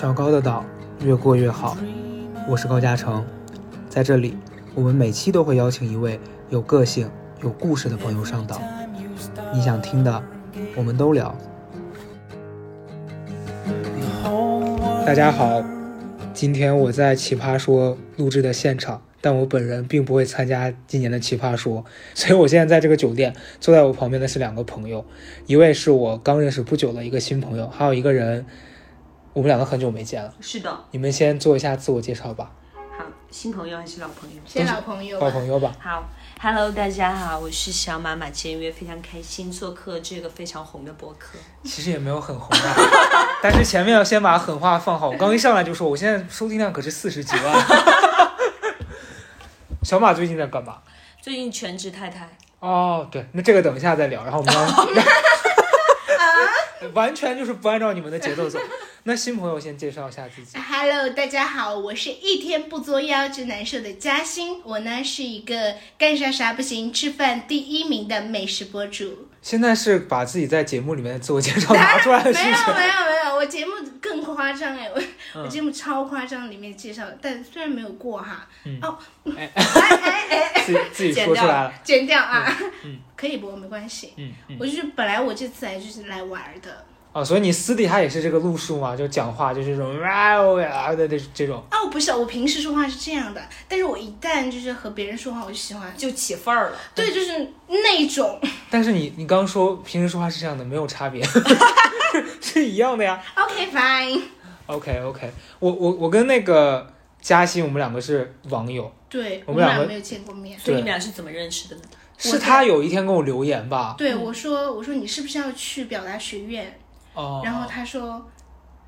小高的岛越过越好，我是高嘉诚，在这里，我们每期都会邀请一位有个性、有故事的朋友上岛，你想听的，我们都聊。大家好，今天我在奇葩说录制的现场，但我本人并不会参加今年的奇葩说，所以我现在在这个酒店，坐在我旁边的是两个朋友，一位是我刚认识不久的一个新朋友，还有一个人，我们两个很久没见了。是的，你们先做一下自我介绍吧，好，新朋友还是老朋友？先老朋友吧，老朋友吧。好，Hello，大家好，我是小马马签约，非常开心做客这个非常红的博客。其实也没有很红啊，但是前面要先把狠话放好。我刚一上来就说，我现在收听量可是四十几万。小马最近在干嘛？最近全职太太，哦，对，那这个等一下再聊。然后我们要，完全就是不按照你们的节奏走。那新朋友先介绍一下自己。Hello，大家好，我是一天不作妖就难受的嘉欣。我呢是一个干啥啥不行，吃饭第一名的美食博主。现在是把自己在节目里面的自我介绍拿出来了，是没有不是？没有没有，我节目更夸张哎，我、嗯我节目超夸张，里面介绍，但虽然没有过哈，嗯哦，哎哎哎哎，自己 自己说出来了。剪掉啊，嗯可以播没关系。嗯嗯。我就是本来我这次来就是来玩儿的，哦，所以你私底下也是这个路数嘛？就讲话就是这种哇哦呀的这这种。哦不是，我平时说话是这样的，但是我一旦就是和别人说话，我就喜欢，就起范儿了。对，就是那种。但是你你刚说平时说话是这样的，没有差别，是一样的呀。OK fine，OK OK，我我我跟那个嘉欣，我们两个是网友，对我们两个们俩没有见过面。所以你们俩是怎么认识的呢？是他有一天跟我留言吧？对我说，我说你是不是要去表达学院？哦，然后他说，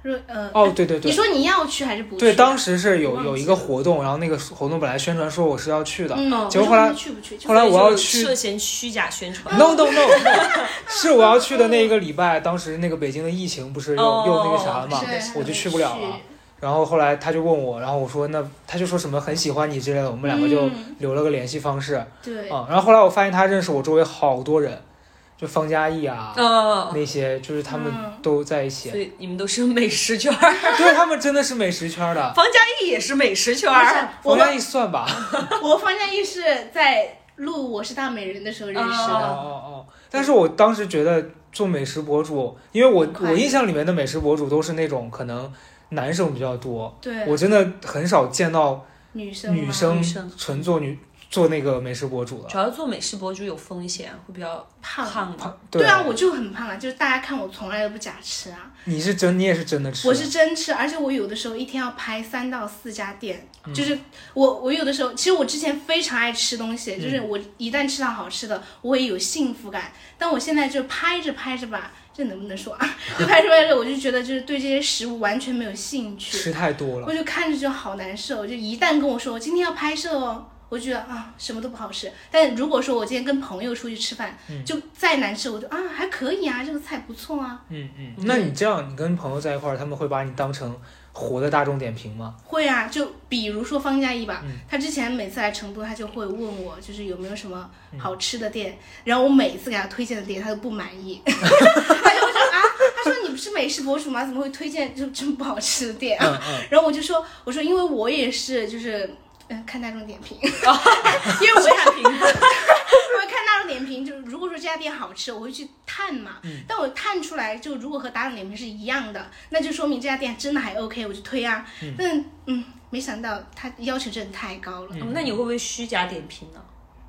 说呃，哦对对对你说你要去还是不去？对，当时是有有一个活动，然后那个活动本来宣传说我是要去的、嗯，结果后来去不去？后来我要去涉嫌虚假宣传。No no no，no 是我要去的那一个礼拜，当时那个北京的疫情不是又、哦又那个啥了嘛，我就去不了了。然后后来他就问我，然后我说那他就说什么很喜欢你之类的，我们两个就嗯留了个联系方式啊、对，然后后来我发现他认识我周围好多人，就方嘉译啊、哦，那些，就是他们嗯。都在一起，所以你们都是美食圈儿，对他们真的是美食圈的。方嘉译也是美食圈不是儿。我们方嘉译算吧，我方嘉译是在录《我是大美人》的时候认识哦的。哦。哦哦，但是我当时觉得做美食博主，因为我我印象里面的美食博主都是那种可能男生比较多，对，我真的很少见到女生嘛女生女生。纯做女做那个美食博主的。主要做美食博主有风险，会比较胖。胖嘛。对啊，我就很胖啊，就是大家看我从来都不假吃啊，你是真，你也是真的吃。我是真吃，而且我有的时候一天要拍三到四家店，嗯就是我我有的时候，其实我之前非常爱吃东西，就是嗯我一旦吃到好吃的，我也有幸福感。但我现在就拍着拍着吧，这能不能说啊？就拍着拍着，我就觉得就是对这些食物完全没有兴趣，吃太多了我。就看着就好难受。就一旦跟我说我今天要拍摄哦。我就觉得啊，什么都不好吃。但如果说我今天跟朋友出去吃饭，嗯就再难吃，我就啊还可以啊，这个菜不错啊。嗯嗯，那你这样，你跟朋友在一块儿，他们会把你当成活的大众点评吗？会啊，就比如说方嘉译吧，嗯他之前每次来成都，他就会问我，就是有没有什么嗯好吃的店，然后我每次给他推荐的店，他都不满意 他就会说啊，他说你不是美食博主吗？怎么会推荐就这么不好吃的店啊？嗯嗯，然后我就说，我说因为我也是就是。嗯，看大众点评，因为我看评分，我看大众点评，就是如果说这家店好吃，我会去探嘛。嗯但我探出来，就如果和大众点评是一样的，那就说明这家店真的还 OK，我就推啊。但嗯，没想到他要求真的太高了。哦那你会不会虚假点评呢？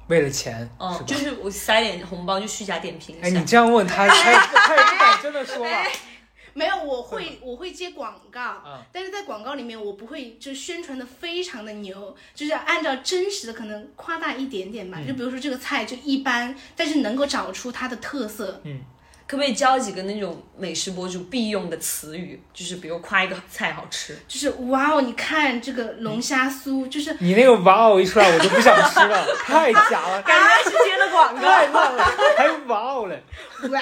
为了钱，哦是，就是我塞点红包就虚假点评一哎，你。这样问他，他也他也不敢真的说吧？没有，我会我会接广告，嗯但是在广告里面我不会就宣传的非常的牛，就是按照真实的可能夸大一点点吧。嗯就比如说这个菜就一般，但是能够找出它的特色。嗯可不可以教几个那种美食博主必用的词语？就是比如夸一个菜好吃，就是哇哦，你看这个龙虾酥，就是你那个哇哦一出来，我就不想吃了，太假了，感觉是接的广告。太烂了，还哇哦嘞。哇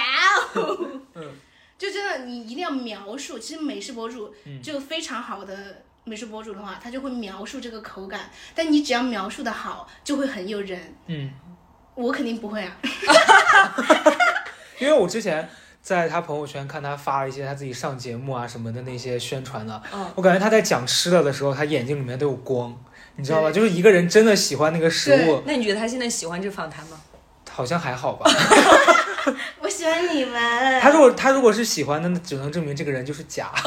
哦，嗯就真的你一定要描述。其实美食博主嗯就非常好的美食博主的话，他就会描述这个口感，但你只要描述的好，就会很诱人。嗯，我肯定不会啊，因为我之前在他朋友圈看他发了一些他自己上节目啊什么的那些宣传的，嗯，我感觉他在讲吃的的时候，他眼睛里面都有光，你知道吧？就是一个人真的喜欢那个食物，那你觉得他现在喜欢这个访谈吗？好像还好吧。我喜欢你们，他如果他如果是喜欢的，那只能证明这个人就是假。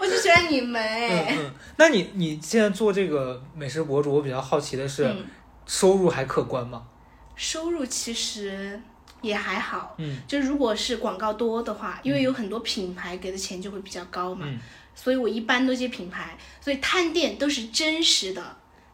我就喜欢你们，嗯哎，嗯，那你你现在做这个美食博主，我比较好奇的是，嗯，收入还可观吗？收入其实也还好，嗯。就如果是广告多的话，因为有很多品牌给的钱就会比较高嘛，嗯，所以我一般都接品牌，所以探店都是真实的，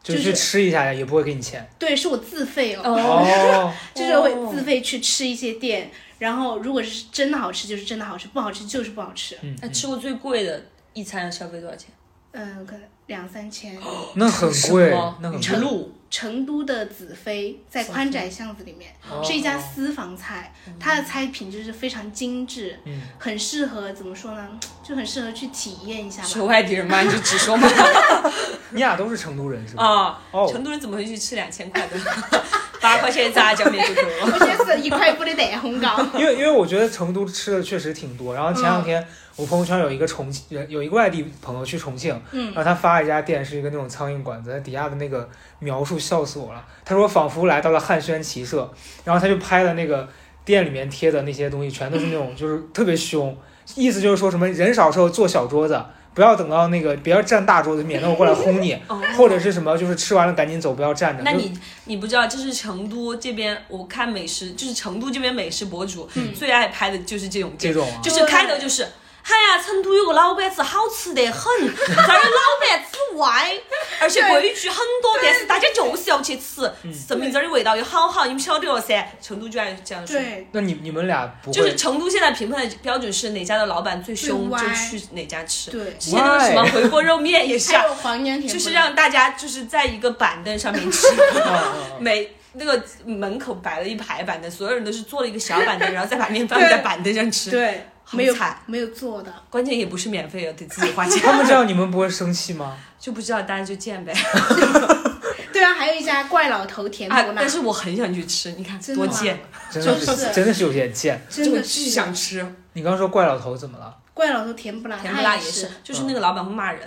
就就是去吃一下也不会给你钱。对，是我自费哦，哦，就是会自费去吃一些店，然后如果是真的好吃就是真的好吃，不好吃就是不好吃，嗯，那吃过最贵的一餐要消费多少钱？嗯，可能两三千。那很贵什么，那很贵。成都成都的子飞在宽窄巷子里面，哦是一家私房菜，它的菜品就是非常精致，嗯，很适合怎么说呢，就很适合去体验一下是吧。外地人吗？你就直说嘛。你俩都是成都人是吧？啊，哦成都人怎么会去吃两千块的？八块钱炸酱面就够了。我觉得是一块五的蛋烘糕，因为因为我觉得成都吃的确实挺多，然后前两天我朋友圈有一个重庆人有一个外地朋友去重庆，嗯然后他发了一家店是一个那种苍蝇馆子，他底下的那个描述笑死我了。他说仿佛来到了汉宣骑射，然后他就拍了那个店里面贴的那些东西，全都是那种就是特别凶，意思就是说什么人少时候坐小桌子。不要等到那个，不要占大桌子，免得我过来轰你，哦或者是什么，就是吃完了赶紧走，不要站着。那你你不知道，就是成都这边，我看美食，就是成都这边美食博主、最爱拍的就是这种，这种啊，就是开头就是。哎呀，成都有个老板子好吃得很，这儿有老板之外，而且规矩很多，但是大家就是要去吃，嗯。证明这儿的味道又好好，你们晓得了噻？成都居然这样说。对，那你你们俩不就是成都现在评判的标准是哪家的老板最凶，就去哪家吃。对。之前那个什么回锅肉面也是 就是让大家就是在一个板凳上面吃，每那个门口摆了一排板凳，所有人都是坐了一个小板凳，然后再把面放在板凳上吃。对，好没有惨没有做的，关键也不是免费的，得自己花钱。他们这样你们不会生气吗？就不知道，大家就见呗。对啊，还有一家怪老头甜啊不！辣但，是我很想去吃，你看真的吗多贱，真的是就是真的是有点贱。真的巨是想吃。你刚刚说怪老头怎么了？怪老头甜不辣，甜不辣也是，就是那个老板会骂人。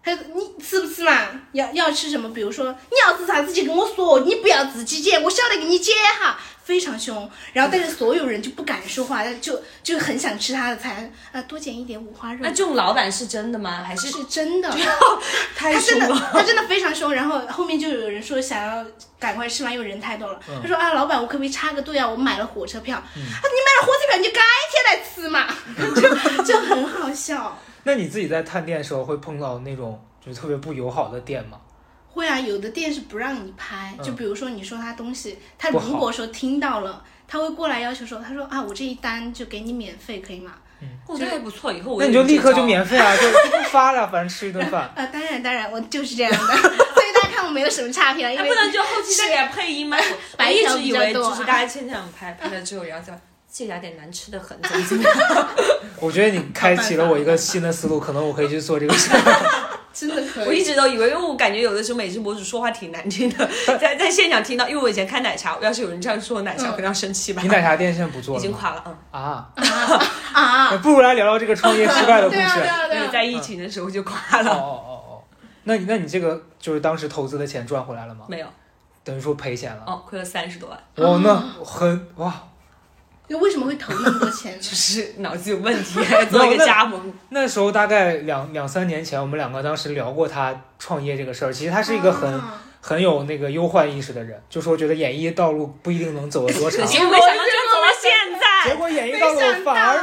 还有你吃不吃嘛？要要吃什么？比如说你要吃啥子就跟我说，你不要自己捡，我晓得给你捡哈，非常凶。然后但是所有人就不敢说话，就就很想吃他的菜，啊，多捡一点五花肉那。这种老板是真的吗？还是是真的，太他真的凶了？他真的非常凶。然后后面就有人说想要赶快吃完，因为人太多了。嗯他说啊，老板，我可不可以插个队啊？我买了火车票。啊，你买了火车票，你就改天来吃嘛，就就很好笑。那你自己在探店的时候会碰到那种就是特别不友好的店吗？会啊，有的店是不让你拍，嗯就比如说你说他东西，他如果说听到了，他会过来要求说，他说啊，我这一单就给你免费，可以吗？我觉得还不错，以后我那你就立刻就免费啊，就就不发了，反正吃一顿饭。啊，当然当然，我就是这样的，所以大家看我没有什么差评啊，因为那不能就后期再给他配音吗？我白一直以为就是大家现场拍拍了之后，然后再 这家店难吃的很，怎么怎么样？我觉得你开启了我一个新的思路，可能我可以去做这个事。真的可以。我一直都以为，因为我感觉有的时候美食博主说话挺难听的，在在现场听到，因为我以前开奶茶，要是有人这样说奶茶，我可能要生气吧你。奶茶店现在不做已了已？经垮了，嗯。啊，啊，那 不如来聊聊这个创业失败的故对啊对事。对，啊对啊，在疫情的时候就垮哦了。哦哦哦，那你那你这个就是当时投资的钱赚回来了吗？没有，等于说赔钱了。哦，亏了三十多万，哦，那很哇，就为什么会投那么多钱呢？就是脑子有问题，还做一个加盟。那时候大概两两三年前，我们两个当时聊过他创业这个事儿。其实他是一个很、啊很有那个忧患意识的人，就说觉得演艺道路不一定能走得多长。结果没想到就走到现在结。果演艺道路反而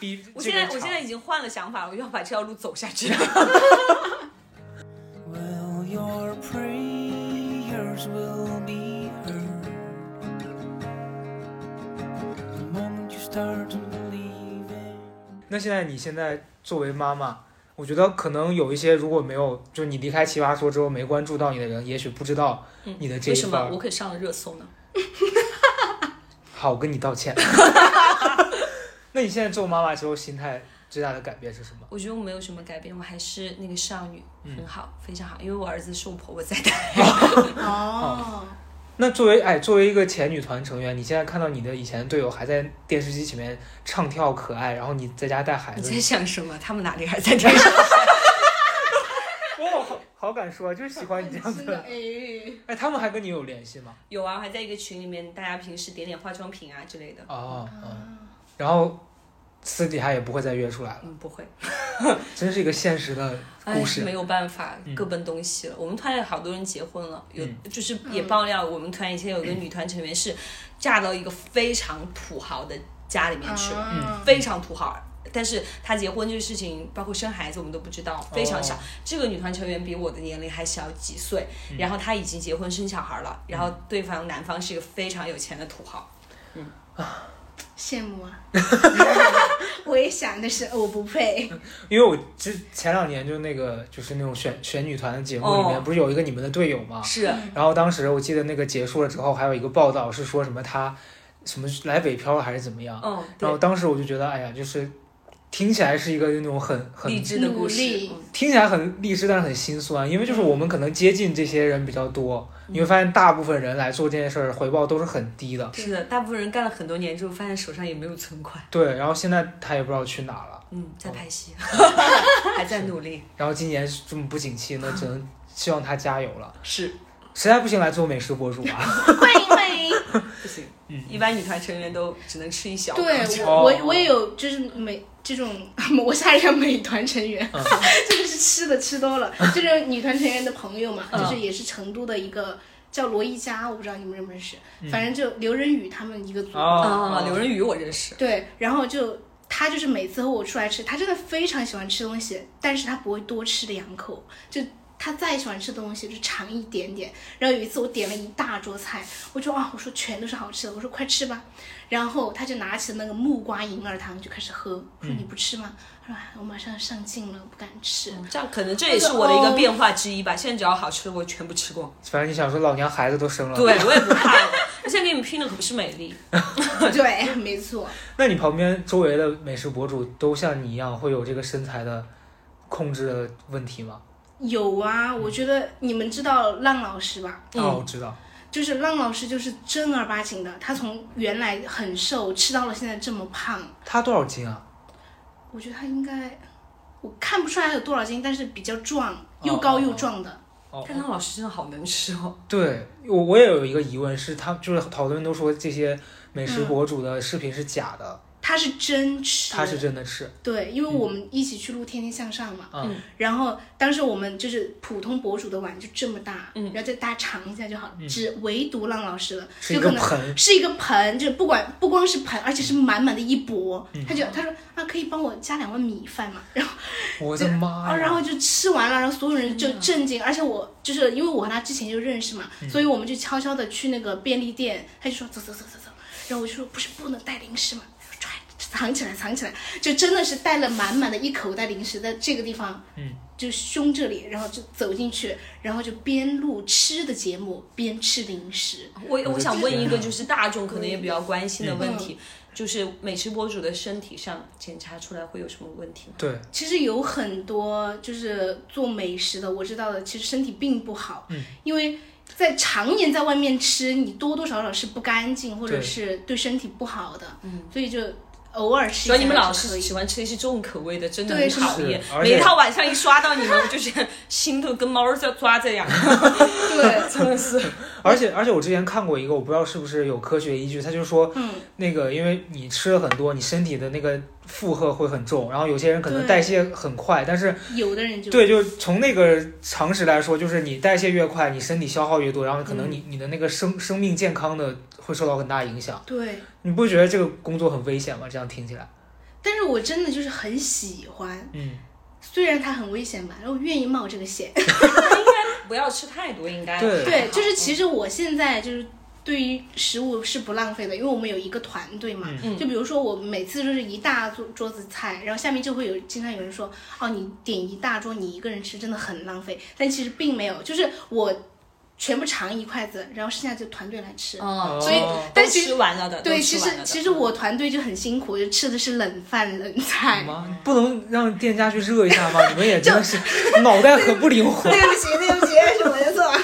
比比我现在我现在已经换了想法，我要把这条路走下去。Well, your prayers will be 那现在你现在作为妈妈，我觉得可能有一些如果没有，就是你离开奇葩说之后没关注到你的人，也许不知道你的这一块儿。为什么我可以上了热搜呢？好，我跟你道歉。那你现在做妈妈之后，心态最大的改变是什么？我觉得我没有什么改变，我还是那个少女，嗯很好，非常好。因为我儿子是我婆婆在带，哦，那作为哎，作为一个前女团成员，你现在看到你的以前队友还在电视机前面唱跳可爱，然后你在家带孩子你在，想什么？他们哪里还在电视？哇，好好敢说，啊，就是喜欢你这样子。哎，哎，他们还跟你有联系吗？有啊，还在一个群里面，大家平时点点化妆品啊之类的。哦，嗯，然后私底下也不会再约出来了，嗯，不会，真是一个现实的哎故，事。没有办法嗯，各奔东西了。我们团有好多人结婚了，有嗯就是也爆料，我们团以前有一个女团成员是嫁到一个非常土豪的家里面去了，嗯非常土豪。但是她结婚这个事情，包括生孩子，我们都不知道，非常小。哦这个女团成员比我的年龄还小几岁，嗯然后她已经结婚生小孩了，然后对方男方是一个非常有钱的土豪。羡慕啊！我也想但是我不配，因为我之前两年就那个就是那种选选女团的节目里面，哦不是有一个你们的队友吗？是，然后当时我记得那个结束了之后，还有一个报道是说什么他什么来北漂了还是怎么样。嗯，然后，当时我就觉得，哎呀，就是听起来是一个那种很很励志的故事听起来很励志，但是很心酸，因为就是我们可能接近这些人比较多，你会发现大部分人来做这件事儿回报都是很低的。是的，大部分人干了很多年之后，发现手上也没有存款。对，然后现在他也不知道去哪了，嗯，在拍戏，还在努力。然后今年这么不景气，那只能希望他加油了。是，实在不行来做美食博主啊。欢迎欢迎。不行，嗯一般女团成员都只能吃一小口。对哦我我我也有就是美这种，我下一个美团成员，嗯这个是吃的吃多了，就是女团成员的朋友嘛，嗯就是也是成都的一个叫罗一佳，我不知道你们认不认识，嗯反正就刘仁宇他们一个组。啊，刘仁宇我认识。对，然后就他就是每次和我出来吃，他真的非常喜欢吃东西，但是他不会多吃两口，就他再喜欢吃的东西就尝一点点。然后有一次我点了一大桌菜，我就啊，我说全都是好吃的，我说快吃吧。然后他就拿起了那个木瓜银耳汤就开始喝，我说你不吃吗？他说哎我马上上镜了，不敢吃。这样可能这也是我的一个变化之一吧。现在只要好吃的我全部吃过。反正你想说，老娘孩子都生了，对，我也不怕了。我现在跟你们拼的可不是美丽。对，没错。那你旁边周围的美食博主都像你一样会有这个身材的控制的问题吗？有啊，我觉得你们知道浪老师吧？嗯啊，我知道，就是浪老师就是正儿八经的，他从原来很瘦吃到了现在这么胖，他多少斤啊？我觉得他应该，我看不出来他有多少斤，但是比较壮，又高又壮的。哦，但浪老师真的好能吃哦。对我我也有一个疑问，是他就是好多人都说这些美嗯食博主的视频是假的，他是真吃，他是真的吃，对，因为我们一起去录《天天向上》嘛，嗯。然后当时我们就是普通博主的碗就这么大，嗯。然后再大家尝一下就好了，嗯。只唯独浪老师的，是一就可能个盆，是一个盆，就不管不光是盆，而且是满满的一钵。嗯。他就他说啊，可以帮我加两碗米饭嘛？然后我的妈啊，呀！然后就吃完了，然后所有人就震惊，而且我就是因为我和他之前就认识嘛，嗯。所以我们就悄悄的去那个便利店，他就说走走走走走，然后我就说不是不能带零食嘛，抓藏起来藏起来，就真的是带了满满的一口袋零食在这个地方，嗯，就胸这里，然后就走进去，然后就边录吃的节目边吃零食，我我想问一个，就是大众可能也比较关心的问题，就是美食博主的身体上检查出来会有什么问题吗？对，其实有很多就是做美食的，我知道的，其实身体并不好，嗯，因为在常年在外面吃，你多多少少是不干净，或者是对身体不好的，嗯，所以就偶尔吃一下所以你们老是喜欢吃一些重口味的，真的对很讨厌。每一套晚上一刷到你们，我就觉得心都跟猫儿在抓着一样。对，真的是。而且而且我之前看过一个，我不知道是不是有科学依据，他就说嗯，那个因为你吃了很多，你身体的那个负荷会很重，然后有些人可能代谢很快，但是有的人就对，就从那个常识来说，就是你代谢越快，你身体消耗越多，然后可能嗯。你、你的那个生生命健康的会受到很大影响。对，你不觉得这个工作很危险吗？这样听起来，但是我真的就是很喜欢，嗯，虽然它很危险吧，然后我愿意冒这个险。应 该 不要吃太多，应该对对，就是其实我现在就是对于食物是不浪费的，因为我们有一个团队嘛。嗯就比如说我每次就是一大桌桌子菜，然后下面就会有经常有人说，哦，你点一大桌，你一个人吃真的很浪费。但其实并没有，就是我全部尝一筷子，然后剩下就团队来吃。哦，所以但其实吃完了的，对，其实其实我团队就很辛苦，就吃的是冷饭冷菜。妈，不能让店家去热一下吗？你们也真的是脑袋很不灵活。对不起，对不起，是我的错。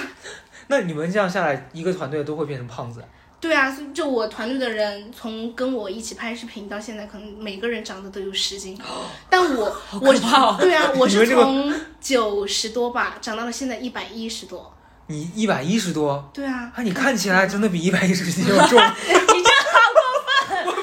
那你们这样下来，一个团队都会变成胖子？对啊，就我团队的人，从跟我一起拍视频到现在，可能每个人长得都有十斤，但我我对啊，我是从九十多吧长到了现在一百一十多。你一百一十多，对啊，啊，你看起来真的比一百一十斤要重。你这好过分。我我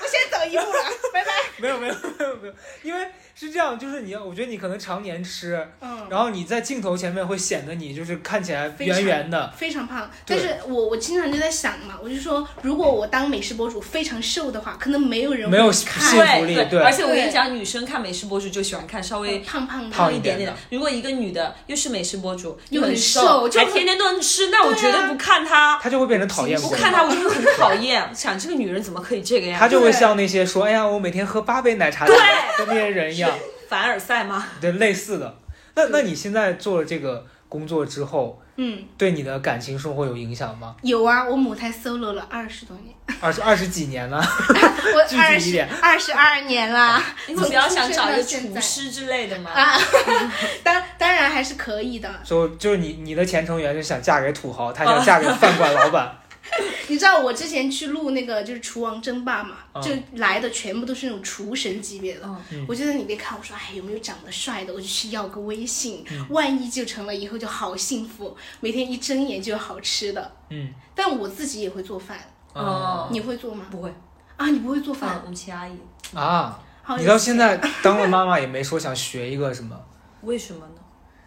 我先走一步了，拜拜。没有没有没有，因为是这样，就是你要，我觉得你可能常年吃，嗯，然后你在镜头前面会显得你就是看起来圆圆的，非常胖，但是我我经常就在想嘛，我就说，如果我当美食博主非常瘦的话，可能没有人没有看福力对对而且我跟你讲，女生看美食博主就喜欢看稍微胖胖的，胖一点点点的。如果一个女的又是美食博主，又很很瘦就还天天都能吃，那我绝对不看她。她就会变成讨厌鬼。不看她，我就会很讨厌。想这个女人怎么可以这个样她？就会像那些说，哎呀，我每天喝八杯奶茶的的那些人一样，凡尔赛吗？对，类似的。那那你现在做了这个工作之后，嗯，对你的感情生活有影响吗？有啊，我母胎 solo 了二十多年，二十二十几年了，我 具体二十一点二十二年啦。你不要想找一个厨师之类的吗？啊，当当然还是可以的。就就是你你的前程员是想嫁给土豪，他想嫁给饭馆老板。你知道我之前去录那个就是厨王争霸嘛，嗯。就来的全部都是那种厨神级别的。嗯。我就在里面看，我说哎有没有长得帅的，我就去要个微信，嗯。万一就成了以后就好幸福，每天一睁眼就有好吃的。嗯，但我自己也会做饭，哦。你会做吗？不会，啊，你不会做嗯饭？，我们齐阿姨。啊，好你到现在当了妈妈也没说想学一个什么，为什么呢？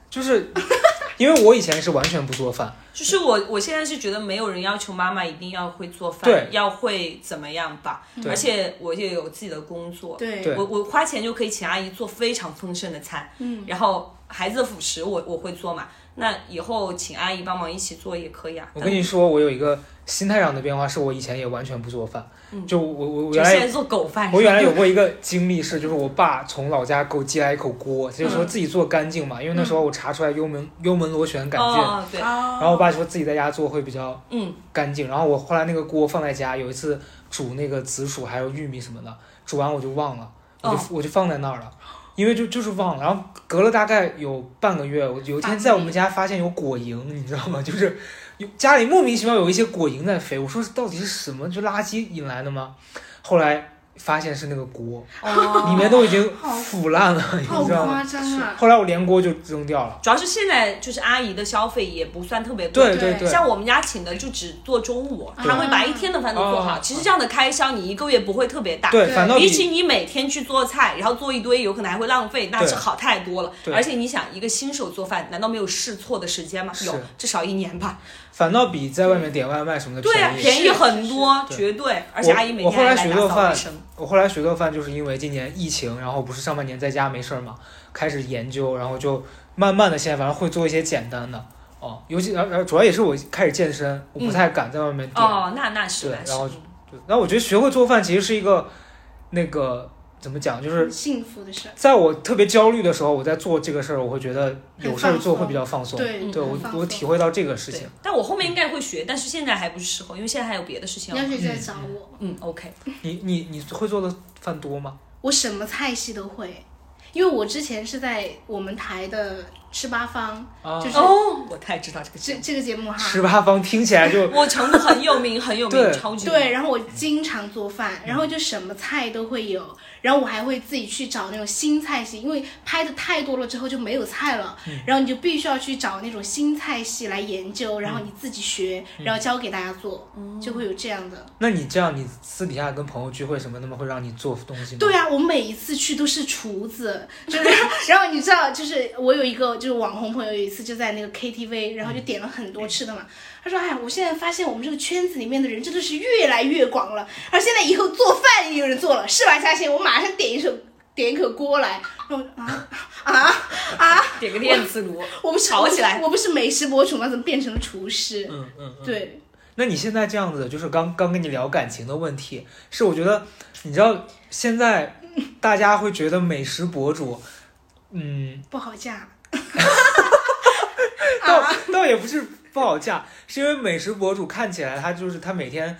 就是因为我以前是完全不做饭，就是我，我现在是觉得没有人要求妈妈一定要会做饭，要会怎么样吧。而且我也有自己的工作，对。对。我我花钱就可以请阿姨做非常丰盛的餐，嗯，然后孩子的辅食我我会做嘛，那以后请阿姨帮忙一起做也可以啊。我跟你说，我有一个心态上的变化，是我以前也完全不做饭，就我我我原来现在做狗饭，我原来有过一个经历是，就是我爸从老家给我寄来一口锅，他就说自己做干净嘛，因为那时候我查出来幽门幽门螺旋杆菌，哦，对，然然后我爸说自己在家做会比较嗯，干净，然后我后来那个锅放在家，有一次煮那个紫薯还有玉米什么的，煮完我就忘了，我就、哦我就放在那儿了。因为就就是忘了，然后隔了大概有半个月，我有一天在我们家发现有果蝇，你知道吗？就是有家里莫名其妙有一些果蝇在飞，我说到底是什么？就垃圾引来的吗？后来发现是那个锅，哦里面都已经腐烂了，好你知道吗？夸张啊！后来我连锅就扔掉了。主要是现在就是阿姨的消费也不算特别贵，对对对，像我们家请的就只做中午，啊他会把一天的饭都做好。哦其实这样的开销你一个月不会特别大。对，反倒比比起你每天去做菜，然后做一堆，有可能还会浪费，那对是好太多了。而且你想，一个新手做饭，难道没有试错的时间吗？有，至少一年吧。反倒比在外面点外卖什么的对啊，宜。便宜很多，绝对。而且阿姨每我后来学做饭。我后来学做饭，就是因为今年疫情，然后不是上半年在家没事儿嘛，开始研究，然后就慢慢的现在反正会做一些简单的哦，尤其然后主要也是我开始健身，我不太敢在外面点。哦，那那是。对然后嗯对然后我觉得学会做饭其实是一个那个怎么讲，就是幸福的事，在我特别焦虑的时候，我在做这个事儿，我会觉得有事儿做会比较放松。对对我我体会到这个事情。，但我后面应该会学，但是现在还不是时候，因为现在还有别的事情要忙。你要学再找我，嗯，OK。你你你会做的饭多吗？我什么菜系都会，因为我之前是在我们台的吃八方，啊就是哦，我太知道这个节目。这这个节目哈，十八方听起来就 我成都很有名，很有名，对。超级对，然后我经常做饭，然后就什么菜都会有，然后我还会自己去找那种新菜系，因为拍的太多了之后就没有菜了，然后你就必须要去找那种新菜系来研究，然后你自己学，然后教给大家做，就会有这样的。那你这样，你私底下跟朋友聚会什么，那么会让你做东西吗？对啊，我每一次去都是厨子，就是，然后你知道，就是我有一个就是网红朋友，有一次就在那个 KTV，然后就点了很多吃的嘛。他说：“哎，我现在发现我们这个圈子里面的人真的是越来越广了，而现在以后做饭也有人做了，是吧，嘉欣？我马上点一首点一口锅来。”然后我啊啊啊！点个电磁炉，我不是吵起来我不是美食博主吗？怎么变成了厨师？嗯嗯嗯。对，那你现在这样子，就是刚刚跟你聊感情的问题，是我觉得，你知道现在大家会觉得美食博主，嗯，不好嫁。倒啊倒也不是不好嫁，是因为美食博主看起来他就是他每天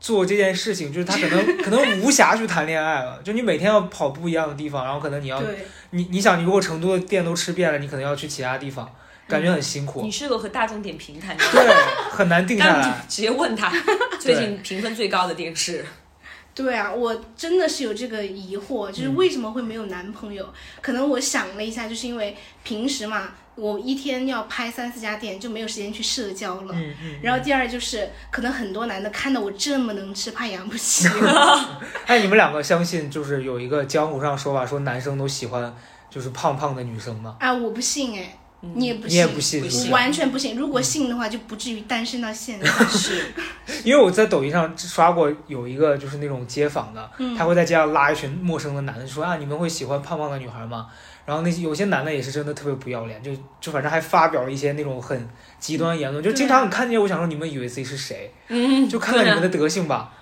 做这件事情，就是他可能 可能无暇去谈恋爱了，就你每天要跑不一样的地方，然后可能你要对，你你想，你如果成都的店都吃遍了，你可能要去其他地方，感觉很辛苦你，适合和大众点评谈，对，很难定下但来。直接问他 最近评分最高的电视。对啊，我真的是有这个疑惑，就是为什么会没有男朋友？可能我想了一下，就是因为平时嘛，我一天要拍三四家店，就没有时间去社交了。嗯嗯。然后第二就是，可能很多男的看到我这么能吃，怕养不起哎，你们两个相信就是有一个江湖上说法，说男生都喜欢就是胖胖的女生吗？啊！我不信哎，你也不信，你也不信不是吧我完全不信。如果信的话，就不至于单身到现在。是，因为我在抖音上刷过有一个就是那种街访的，嗯他会在街上拉一群陌生的男的说啊，你们会喜欢胖胖的女孩吗？然后那些有些男的也是真的特别不要脸，就就反正还发表了一些那种很极端言论，就经常看见我想说你们以为自己是谁，嗯，就看看你们的德性吧。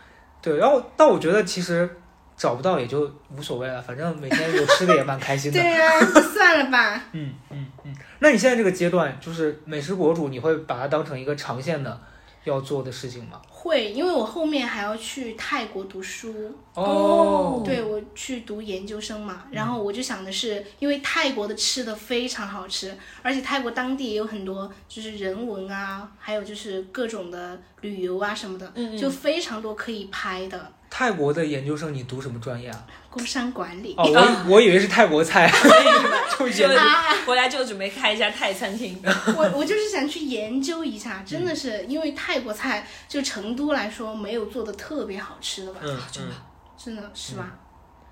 对，然后但我觉得其实找不到也就无所谓了，反正每天有吃的也蛮开心的。对啊，就算了吧。嗯嗯嗯。那你现在这个阶段，就是美食博主，你会把它当成一个长线的要做的事情吗？会，因为我后面还要去泰国读书。哦对，我去读研究生嘛，然后我就想的是，因为泰国的吃的非常好吃，而且泰国当地也有很多就是人文啊，还有就是各种的旅游啊什么的，嗯嗯就非常多可以拍的。泰国的研究生你读什么专业啊？工商管理，哦，我 我以为是泰国菜，就回来就准备开一家泰餐厅。我我就是想去研究一下，真的是因为泰国菜就成都来说没有做的特别好吃的吧，嗯嗯，真的是吧？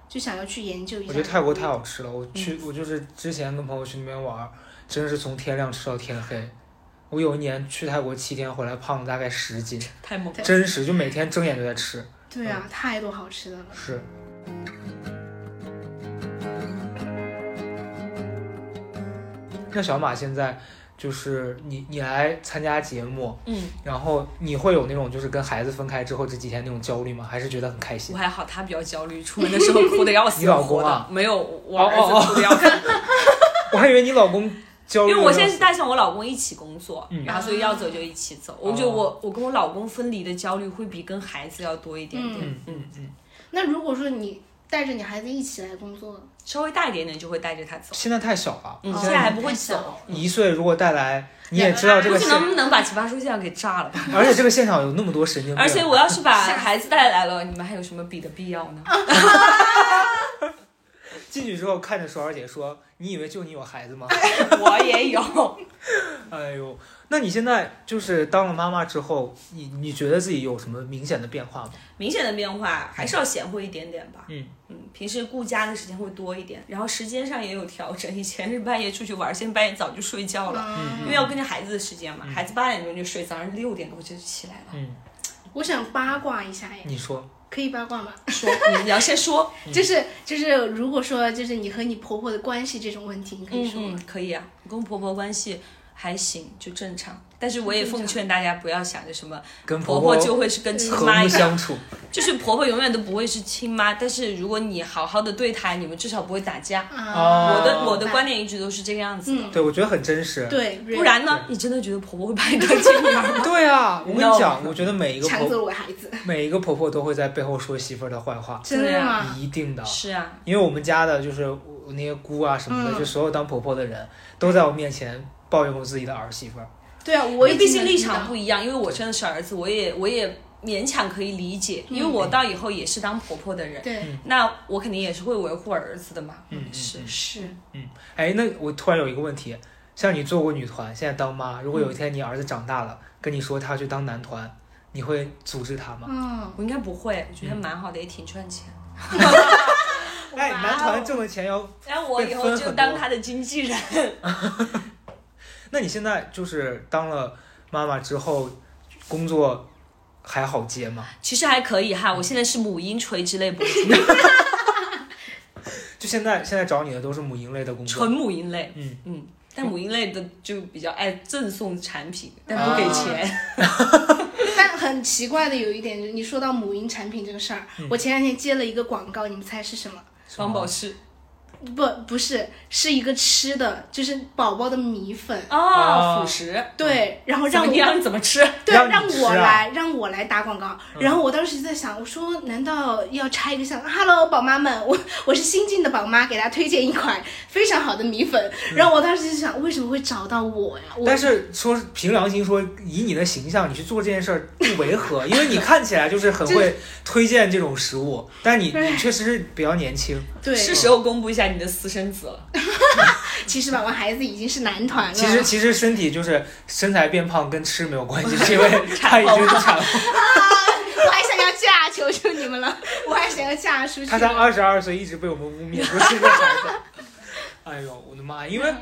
就想要去研究一下。我觉得泰国太好吃了。我去，我就是之前跟朋友去那边玩儿，真是从天亮吃到天黑。我有一年去泰国七天，回来胖了大概十斤，太猛了。真实就每天睁眼就在吃。对啊，太多好吃的了。是。那小马现在就是你，你来参加节目，嗯，然后你会有那种就是跟孩子分开之后这几天那种焦虑吗？还是觉得很开心我？还好，他比较焦虑，出门的时候哭的要死 你老公啊。没有，我哦儿子哭的要死。我还以为你老公因为我现在是带上我老公一起工作，嗯然后所以要走就一起走。我觉得我我跟我老公分离的焦虑会比跟孩子要多一点点，嗯嗯嗯。那如果说你带着你孩子一起来工作，稍微大一点点就会带着他走。现在太小了，嗯，哦现在还不会走。一岁如果带来，你也知道这个现，估计能不能把奇葩说现场给炸了吧？而且这个现场有那么多神经病，而且我要是把 孩子带来了，你们还有什么比的必要呢？进去之后看着爽儿姐说：“你以为就你有孩子吗 我也有。”哎呦，那你现在就是当了妈妈之后，你你觉得自己有什么明显的变化吗？明显的变化还是要贤惠一点点吧。嗯嗯，平时顾家的时间会多一点，然后时间上也有调整。以前是半夜出去玩，现在半夜早就睡觉了，嗯因为要跟着孩子的时间嘛。孩子八点钟就睡，早上六点多就起来了。嗯，我想八卦一下呀，你说，可以八卦吗？说你要先说，就 是就是，如果说就是你和你婆婆的关系这种问题，你可以嗯说吗？嗯，可以啊，我跟婆婆关系还行，就正常。但是我也奉劝大家不要想着什么跟婆婆就会是跟亲妈一样，相处，就是婆婆永远都不会是亲妈。但是如果你好好的对她，你们至少不会打架。啊，我的我的观点一直都是这个样子的。嗯对我觉得很真实。对，不然呢？你真的觉得婆婆会把你当亲妈吗？对啊，我跟你 No 讲，我觉得每一个 抢婆走了我孩子，每一个婆婆都会在背后说媳妇儿的坏话，真的吗？一定的。是啊，因为我们家的就是我那些姑啊什么的，嗯就所有当婆婆的人都在我面前抱怨过自己的儿媳妇儿。对啊，我也毕竟立场不一样。因为我真的是儿子，我也我也勉强可以理解，因为我到以后也是当婆婆的人，对，那我肯定也是会维护儿子的嘛。嗯是是嗯是，哎，那我突然有一个问题，像你做过女团，现在当妈，如果有一天你儿子长大了，跟你说他去当男团，你会阻止他吗？嗯，我应该不会，我觉得蛮好的，也挺赚钱。哎，哇哦男团挣的钱要 然后我以后就当他的经纪人。那你现在就是当了妈妈之后，工作还好接吗？其实还可以哈，我现在是母婴垂直类博主，就现在现在找你的都是母婴类的工作纯。母婴类。嗯嗯，但母婴类的就比较爱赠送产品，但不给钱。但很奇怪的有一点，就是你说到母婴产品这个事儿，嗯我前两天接了一个广告，你们猜是什么？双宝适，不不是，是一个吃的，就是宝宝的米粉。哦，啊辅食。对，然后让我怎么样？怎么吃？对，让你让我来，让我来打广告。然后我当时就在想，我说难道要拆一个像？Hello，宝妈们，我我是新晋的宝妈，给大家推荐一款 非常好的米粉。然后我当时就想，为什么会找到我呀？我但是说凭良心说，以你的形象，你去做这件事儿不违和，因为你看起来就是很会推荐这种食物，但你你确实是比较年轻。对，是时候公布一下你的私生子了。其实吧，我孩子已经是男团了。其实其实身体就是身材变胖跟吃没有关系，是因为他已经是产后，我还想要嫁，求求你们了，我还想要嫁出去。他才二十二岁，一直被我们污蔑说是个孩子。哎呦，我的妈！因为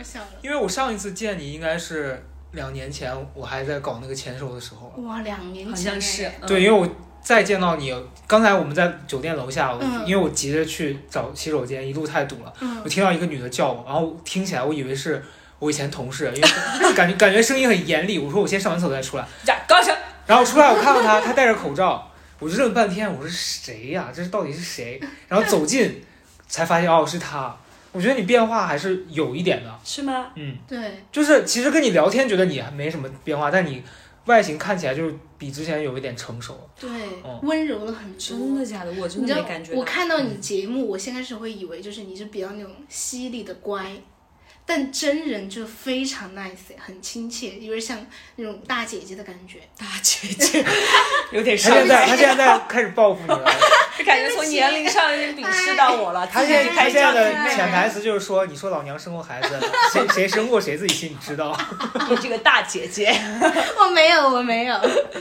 因为我上一次见你应该是两年前，我还在搞那个签售的时候了。哇，两年前好像是对，因为我再见到你，刚才我们在酒店楼下，嗯因为我急着去找洗手间，一路太堵了，嗯我听到一个女的叫我，然后听起来我以为是我以前同事，因为 感觉感觉声音很严厉，我说我先上完厕所再出来，呀高声。然后出来我看到她，她戴着口罩，我就认半天，我说谁呀、这是到底是谁？然后走近才发现哦是她。我觉得你变化还是有一点的，是吗？嗯，对，就是其实跟你聊天觉得你还没什么变化，但你外形看起来就是比之前有一点成熟。对哦，温柔了很多。真的假的？我真你知道的没感觉，我看到你节目，我先开始会以为就是你是比较那种犀利的乖，但真人就非常 nice，很亲切，有点像那种大姐姐的感觉。大姐姐有点他现在他现在在开始报复你了。感觉从年龄上有点鄙视到我了。他现在他现在的子潜台词就是说，你说老娘生过孩子，谁谁生过谁自己心里知道。你这个大姐姐，我没有，我没有。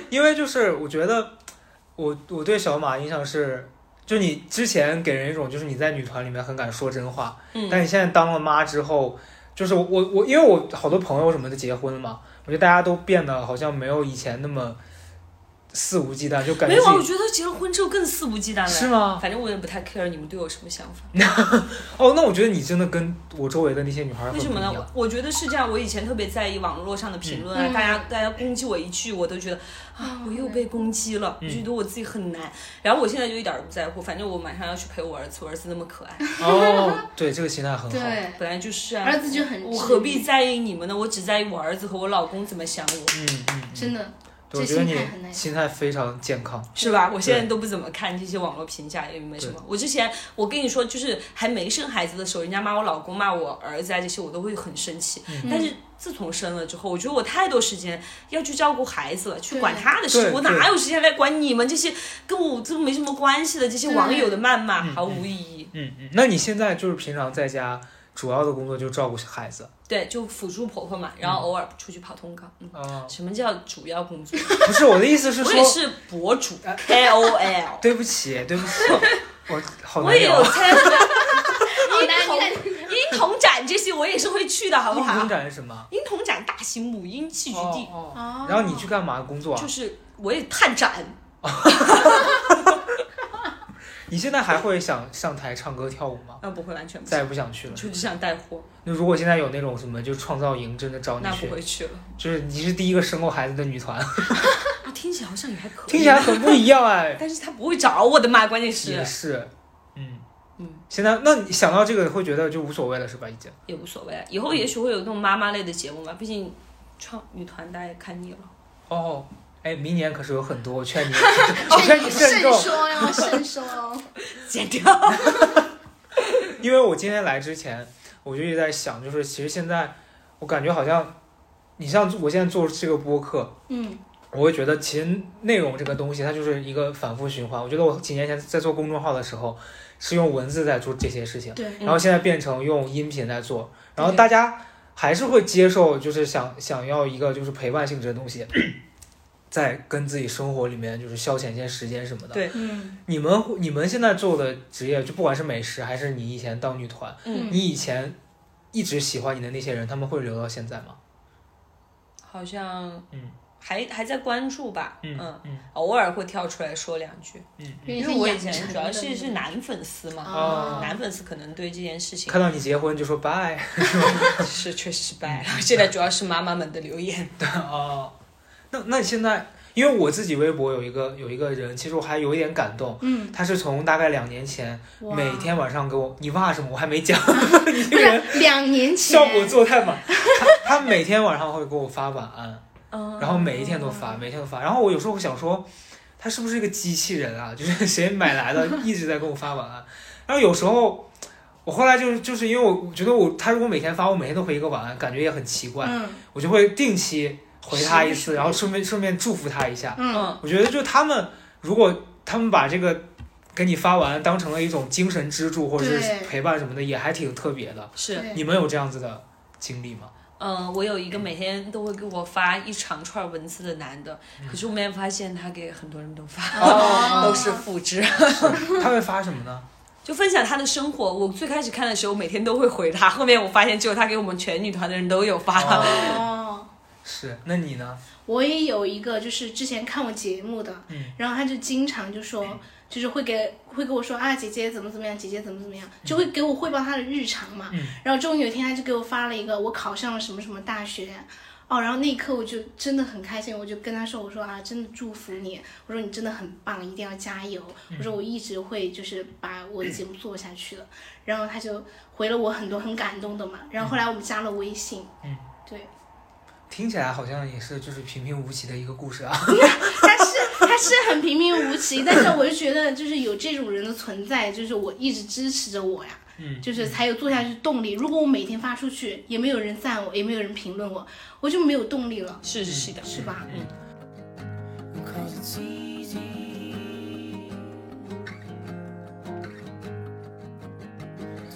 因为就是我觉得，我我对小马印象是，就你之前给人一种就是你在女团里面很敢说真话，嗯但你现在当了妈之后，就是我我，因为我好多朋友什么的结婚了嘛，我觉得大家都变得好像没有以前那么肆无忌惮，就感觉没有啊，我觉得结了婚之后更肆无忌惮了。是吗？反正我也不太 care 你们对我什么想法。哦，那我觉得你真的跟我周围的那些女孩很为什么呢？我觉得是这样，我以前特别在意网络上的评论啊，嗯大家大家攻击我一句，我都觉得啊，我又被攻击了，嗯觉得我自己很难。然后我现在就一点儿都不在乎，反正我马上要去陪我儿子，我儿子那么可爱，哦，对，这个心态很好。对，本来就是啊，儿子就很我何必在意你们呢？我只在意我儿子和我老公怎么想我，嗯嗯，嗯真的，对我这觉得你心态。心态非常健康。是吧？我现在都不怎么看这些网络评价，也没什么。我之前我跟你说，就是还没生孩子的时候，人家骂我老公、骂我儿子啊这些，我都会很生气。嗯但是自从生了之后，我觉得我太多时间要去照顾孩子了，去管他的事，我哪有时间来管你们这些跟我这没什么关系的这些网友的谩骂，毫无意义。嗯嗯，那你现在就是平常在家主要的工作就照顾孩子对，就辅助婆婆嘛，然后偶尔出去跑通告。嗯，啊？什么叫主要工作？不是我的意思是说，我也是博主 KOL，对不起对不起，我好我也有。参加 好婴难童婴童展这些，我也是会去的，好不好婴童？展是什么？婴童展大型母婴戏剧地，哦然后你去干嘛工作啊就？是我也探展，你现在还会想上台唱歌跳舞吗？那不会完全不再也，不想去了。就只想带货，那如果现在有那种什么，就创造营真的找你那不，会去了。就是你是第一个生过孩子的女团，啊，听起来好像也还可以，听起来，很不一样哎。但是他不会找我的嘛，关键是也是是，嗯嗯，现在那你想到这个会觉得就无所谓了是吧？已经。也无所谓。以后也许会有那种妈妈类的节目嘛，毕竟创女团大家也看腻了。哦，哎，明年可是有很多，我劝你，我劝你慎慎重，说哟，慎说哦。剪掉。因为我今天来之前，我就一直在想，就是其实现在我感觉好像，你像我现在做这个播客，嗯，我会觉得其实内容这个东西它就是一个反复循环。我觉得我几年前在做公众号的时候，是用文字在做这些事情，对，然后现在变成用音频在做，然后大家还是会接受，就是想想要一个就是陪伴性质的东西。在跟自己生活里面就是消遣一些时间什么的。对。嗯。你们你们现在做的职业，就不管是美食还是你以前当女团，嗯，你以前一直喜欢你的那些人，他们会留到现在吗？好像嗯。还还在关注吧，嗯嗯，嗯。偶尔会跳出来说两句，嗯，因为我以前主要是是男粉丝嘛，哦男粉丝可能对这件事情看到你结婚就说拜。是确实失败了。现在主要是妈妈们的留言，哦。那那你现在，因为我自己微博有一个有一个人，其实我还有一点感动。嗯，他是从大概两年前每天晚上给我，你哇什么？我还没讲，你这个人两年前，效果做得太满。他他每天晚上会给我发晚安，嗯然后每一天都发，每天都发。然后我有时候想说，他是不是一个机器人啊？就是 谁买来的，一直在给我发晚安。然后有时候我后来就是就是因为我我觉得我他如果每天发，我每天都回一个晚安，感觉也很奇怪，嗯我就会定期回他一次，然后顺便顺便祝福他一下。嗯，嗯，我觉得就他们如果他们把这个给你发完当成了一种精神支柱或者是陪伴什么的，也还挺特别的。是。你们有这样子的经历吗？嗯，我有一个每天都会给我发一长串文字的男的，可是我没有发现他给很多人都发，哦 都是复制，他会发什么呢？就分享他的生活。我最开始看的时候，每天都会回他，后面我发现只有他给我们全女团的人都有发。哦。是，那你呢？我也有一个，就是之前看我节目的，嗯然后他就经常就说，就是会给会跟我说啊，姐姐怎么怎么样，姐姐怎么怎么样，就会给我汇报他的日常嘛。嗯然后终于有一天，他就给我发了一个我考上了什么什么大学。哦，然后那一刻我就真的很开心，我就跟他说：“我说啊，真的祝福你，我说你真的很棒，一定要加油。我说我一直会就是把我的节目做下去的。”然后他就回了我很多很感动的嘛。然后后来我们加了微信，嗯，对，听起来好像也是就是平平无奇的一个故事啊。他是他是很平平无奇，但是我就觉得就是有这种人的存在，就是我一直支持着我呀，嗯，就是才有做下去动力。如果我每天发出去，也没有人赞我，也没有人评论我，我就没有动力了，是是是的，是吧？嗯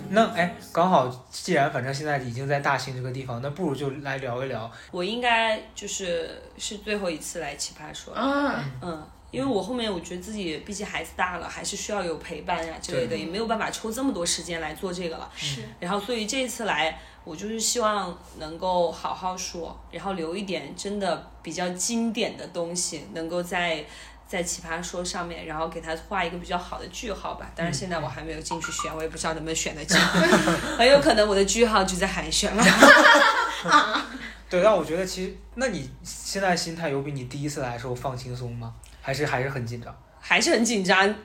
那哎，刚好既然反正现在已经在大兴这个地方，那不如就来聊一聊。我应该就是是最后一次来奇葩说，啊，嗯，因为我后面我觉得自己毕竟孩子大了，还是需要有陪伴呀之类的，也没有办法抽这么多时间来做这个了。是然后，所以这一次来，我就是希望能够好好说，然后留一点真的比较经典的东西，能够在在奇葩说上面，然后给他画一个比较好的句号吧。但是，现在我还没有进去选，我也不知道能不能选得进，很有可能我的句号就在海选了。对，但我觉得其实，那你现在心态有比你第一次来的时候放轻松吗？还是还是很紧张？还是很紧张，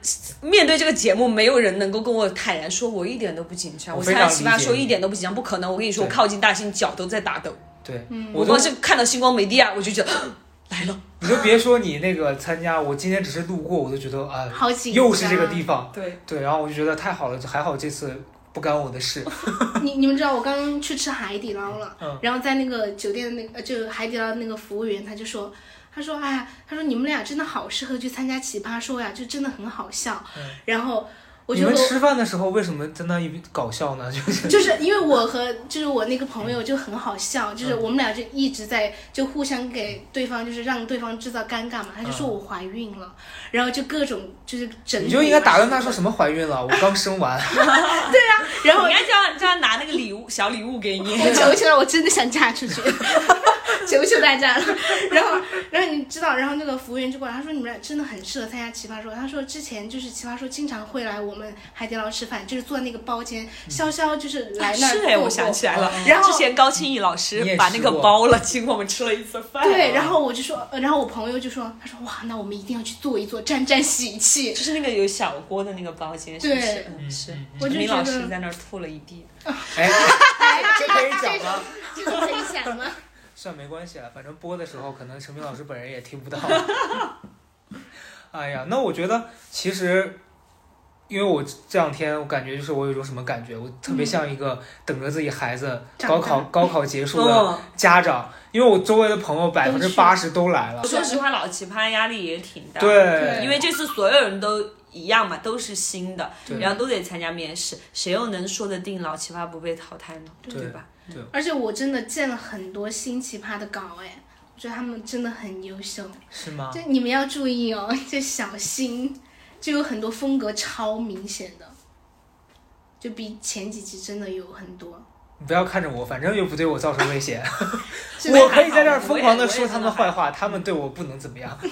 面对这个节目，没有人能够跟我坦然说，我一点都不紧张。我参加奇葩说一点都不紧张，不可能。我跟你说，我靠近大兴脚都在打抖。对，嗯我都我光是看到星光美地啊，我就觉得 来了。你就别说你那个参加，我今天只是路过，我都觉得啊、好紧张。又是这个地方。对，对，然后我就觉得太好了，还好这次不干我的事。你你们知道我刚刚去吃海底捞了，嗯然后在那个酒店的那个呃，就海底捞那个服务员他就说，他说哎呀，他说你们俩真的好适合去参加奇葩说呀，就真的很好笑。嗯然后我你就和们吃饭的时候为什么在那一边搞笑呢？就是就是因为我和就是我那个朋友就很好笑，就是我们俩就一直在就互相给对方就是让对方制造尴尬嘛，他就说我怀孕了，然后就各种就是整你就应该打断他说，什么怀孕了，我刚生完。然后你应该叫他叫他拿那个礼物小礼物给你。我求求了，我真的想嫁出去，求求大家了。然后，然后你知道，然后那个服务员就过来，他说你们俩真的很适合参加奇葩说。他说之前就是奇葩说经常会来我们海底捞吃饭，就是坐在那个包间，潇潇就是来那儿是哎，我想起来了，然后之前高清逸老师把那个包了，请我们吃了一次饭。对，然后我就说，呃然后我朋友就说，他说哇，那我们一定要去坐一坐，沾沾喜气。就是那个有小锅的那个包间，是不是对？嗯，是。我就陈明老师在那儿吐了一地。哎，这可以讲吗？这个可以想吗？算没关系了，反正播的时候可能陈明老师本人也听不到。哎呀，那我觉得其实，因为我这两天我感觉就是我有一种什么感觉，我特别像一个等着自己孩子高考大 高考结束的嗯，家长，因为我周围的朋友百分之八十都来了。说实话，老奇葩压力也挺大。对，因为这次所有人都一样嘛，都是新的，然后都得参加面试，谁又能说得定老奇葩不被淘汰呢？对对？而且我真的见了很多新奇葩的稿，哎，我觉得他们真的很优秀。是吗？就你们要注意哦，就小心，就有很多风格超明显的，就比前几集真的有很多。你不要看着我，反正又不对我造成威胁，我可以在这儿疯狂的说他们的坏话，他们对我不能怎么样。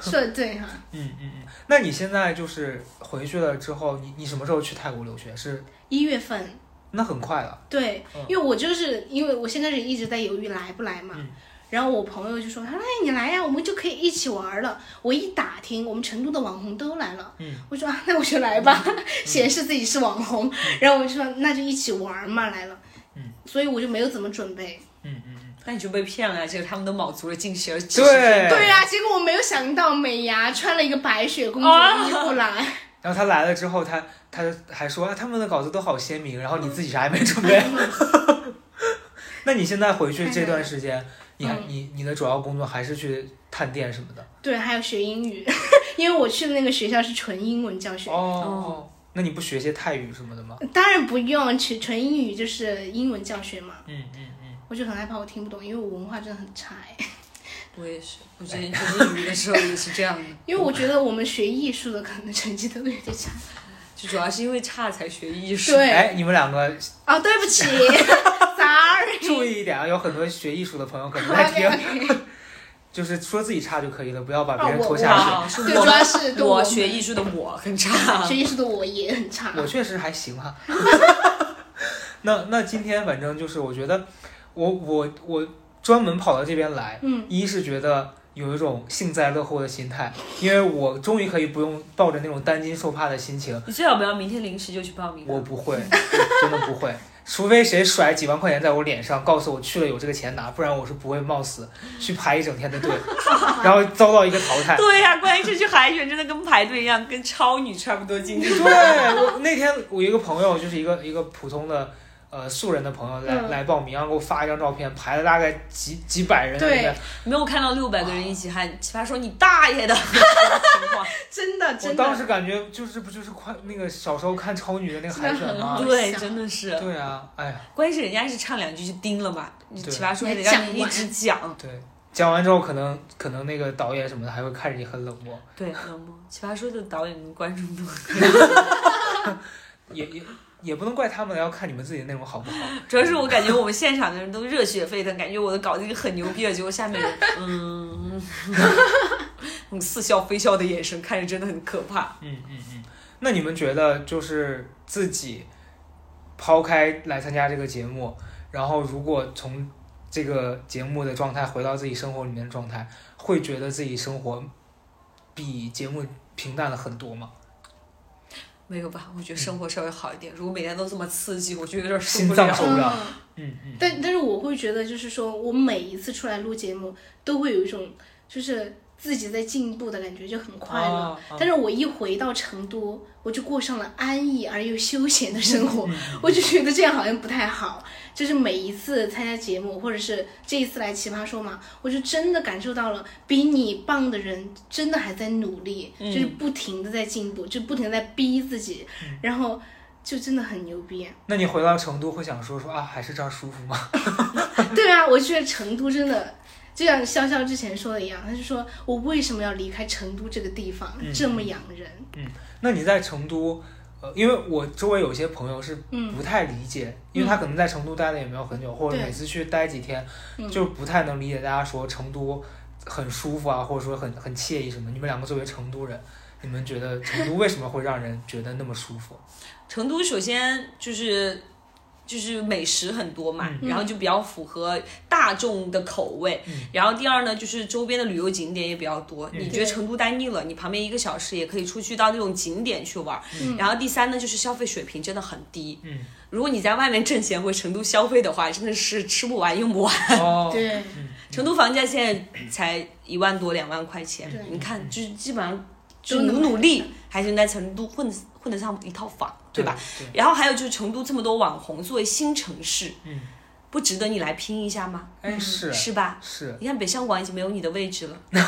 说的对哈，嗯嗯嗯。那你现在就是回去了之后，你你什么时候去泰国留学？是一月份，那很快了。对嗯，因为我就是因为我现在是一直在犹豫来不来嘛，嗯然后我朋友就说：“他说哎，你来呀，我们就可以一起玩了。”我一打听，我们成都的网红都来了。嗯，我说啊，那我就来吧，显示自己是网红。然后我就说那就一起玩嘛，来了。嗯，所以我就没有怎么准备。嗯嗯嗯，那你就被骗了呀！结果他们都卯足了劲学了。对对呀、结果我没有想到美伢穿了一个白雪公主啊的衣服来。然后他来了之后，他他还说、啊、他们的稿子都好鲜明，然后你自己啥也没准备。那你现在回去这段时间，你还嗯你你的主要工作还是去探店什么的？对，还有学英语，因为我去的那个学校是纯英文教学。哦，那你不学些泰语什么的吗？当然不用，纯纯英语就是英文教学嘛。嗯嗯嗯。我就很害怕我听不懂，因为我文化真的很差哎。我也是，我之前学日语的时候也是这样的，因为我觉得我们学艺术的可能成绩都有点差。就主要是因为差才学艺术。对，哎，你们两个哦，对不起，sorry。注意一点啊，有很多学艺术的朋友可能在听就是说自己差就可以了，不要把别人拖下水。对，主要是我学艺术的我很差。学艺术的我也很差。我确实还行哈。那那今天反正就是，我觉得我我我专门跑到这边来，嗯，一是觉得有一种幸灾乐祸的心态，因为我终于可以不用抱着那种担惊受怕的心情。你最好不要明天临时就去报名。我不会，真的不会，除非谁甩几万块钱在我脸上，告诉我去了有这个钱拿，不然我是不会冒死 去排一整天的队，然后遭到一个淘汰。对呀、关键是去海选真的跟排队一样，跟超女差不多经历。对我那天我一个朋友就是一个一个普通的呃素人的朋友来、嗯来报名，然后给我发一张照片，排了大概几几百人在那边，没有看到六百个人一起喊，奇葩说你大爷的 情况。真的我真的，当时感觉就是不就是快那个小时候看超女的那个海选吗？对，真的是。对啊，哎呀，关键是人家是唱两句就叮了嘛，你奇葩说也得让你一直讲。对，讲完之后可能可能那个导演什么的还会看着你很冷漠，对，冷漠。奇葩说的导演跟观众都也也也不能怪他们，要看你们自己的内容好不好。主要是我感觉我们现场的人都热血沸腾，感觉我的稿子已经很牛逼了，结果下面人嗯，那种似笑非笑的眼神看着真的很可怕。嗯嗯嗯，那你们觉得就是自己抛开来参加这个节目，然后如果从这个节目的状态回到自己生活里面的状态，会觉得自己生活比节目平淡了很多吗？没有吧？我觉得生活稍微好一点。如果每天都这么刺激，我就有点受不了。脏了嗯，但但是我会觉得，就是说我每一次出来录节目，都会有一种就是自己在进步的感觉，就很快乐。啊啊但是我一回到成都，我就过上了安逸而又休闲的生活，我就觉得这样好像不太好。就是每一次参加节目，或者是这一次来奇葩说嘛，我就真的感受到了比你棒的人真的还在努力，就是不停的在进步，就不停的在逼自己，然后就真的很牛逼。那你回到成都会想说说啊，还是这儿舒服吗？对啊，我觉得成都真的。就像潇潇之前说的一样，他就说我为什么要离开成都这个地方，嗯这么养人。嗯那你在成都，呃，因为我周围有些朋友是嗯不太理解，因为他可能在成都待的也没有很久，或者每次去待几天，嗯就不太能理解大家说成都很舒服啊，或者说很很惬意什么。你们两个作为成都人，你们觉得成都为什么会让人觉得那么舒服？成都首先就是就是美食很多嘛，嗯。然后就比较符合大众的口味。嗯。然后第二呢，就是周边的旅游景点也比较多。嗯。你觉得成都待腻了，你旁边一个小时也可以出去到那种景点去玩。嗯。然后第三呢，就是消费水平真的很低。嗯，如果你在外面挣钱回成都消费的话，真的是吃不完用不完。哦，对，成都房价现在才一万多两万块钱，你看就是基本上就努努力还是能在成都混混得上一套房，对吧？？对，然后还有就是成都这么多网红，作为新城市，嗯，不值得你来拼一下吗？哎，是是吧？是，你看北上广已经没有你的位置了，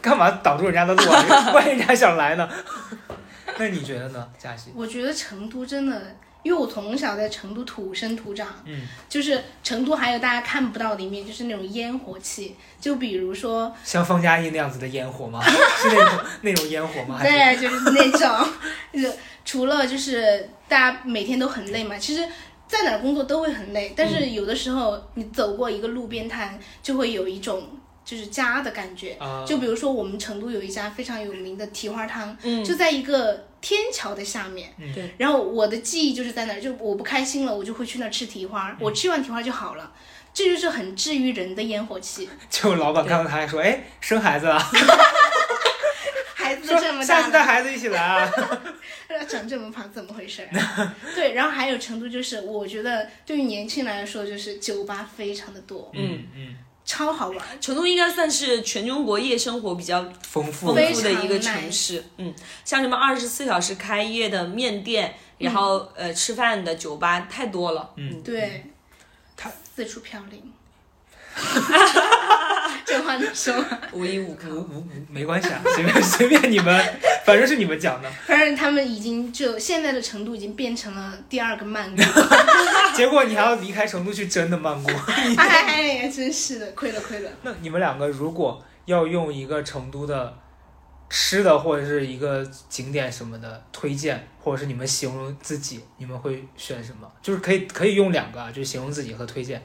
干嘛挡住人家的路啊？万一人家想来呢？那你觉得呢，嘉熙？我觉得成都真的，因为我从小在成都土生土长，嗯，就是成都还有大家看不到的一面，就是那种烟火气，就比如说，像方嘉译那样子的烟火吗？是那种那种烟火吗？对，就是那种，就是除了就是大家每天都很累嘛，其实。在哪儿工作都会很累，但是有的时候你走过一个路边摊，就会有一种就是家的感觉。啊，就比如说我们成都有一家非常有名的蹄花汤，嗯就在一个天桥的下面。嗯对。然后我的记忆就是在那儿，就我不开心了，我就会去那儿吃蹄花，我吃完蹄花就好了。这就是很治愈人的烟火气。就老板看到他还说，哎，生孩子 了，孩子说这么下次带，孩子一起来啊。长这么胖，怎么回事儿？对，然后还有成都，就是我觉得对于年轻人来说，就是酒吧非常的多，嗯嗯，超好玩。成都应该算是全中国夜生活比较丰富丰的富的一个城市。嗯，像什么二十四小时开业的面店，然后呃吃饭的酒吧太多了。嗯对，他四处飘零。这话能说吗？无依无靠。无无无没关系啊，随便 随便你们，反正是你们讲的。反正他们已经就现在的成都已经变成了第二个曼谷。结果你还要离开成都去真的曼谷。哎呀，真是的，亏了亏了。那你们两个如果要用一个成都的吃的或者是一个景点什么的推荐，或者是你们形容自己，你们会选什么？就是可以可以用两个啊，就是形容自己和推荐，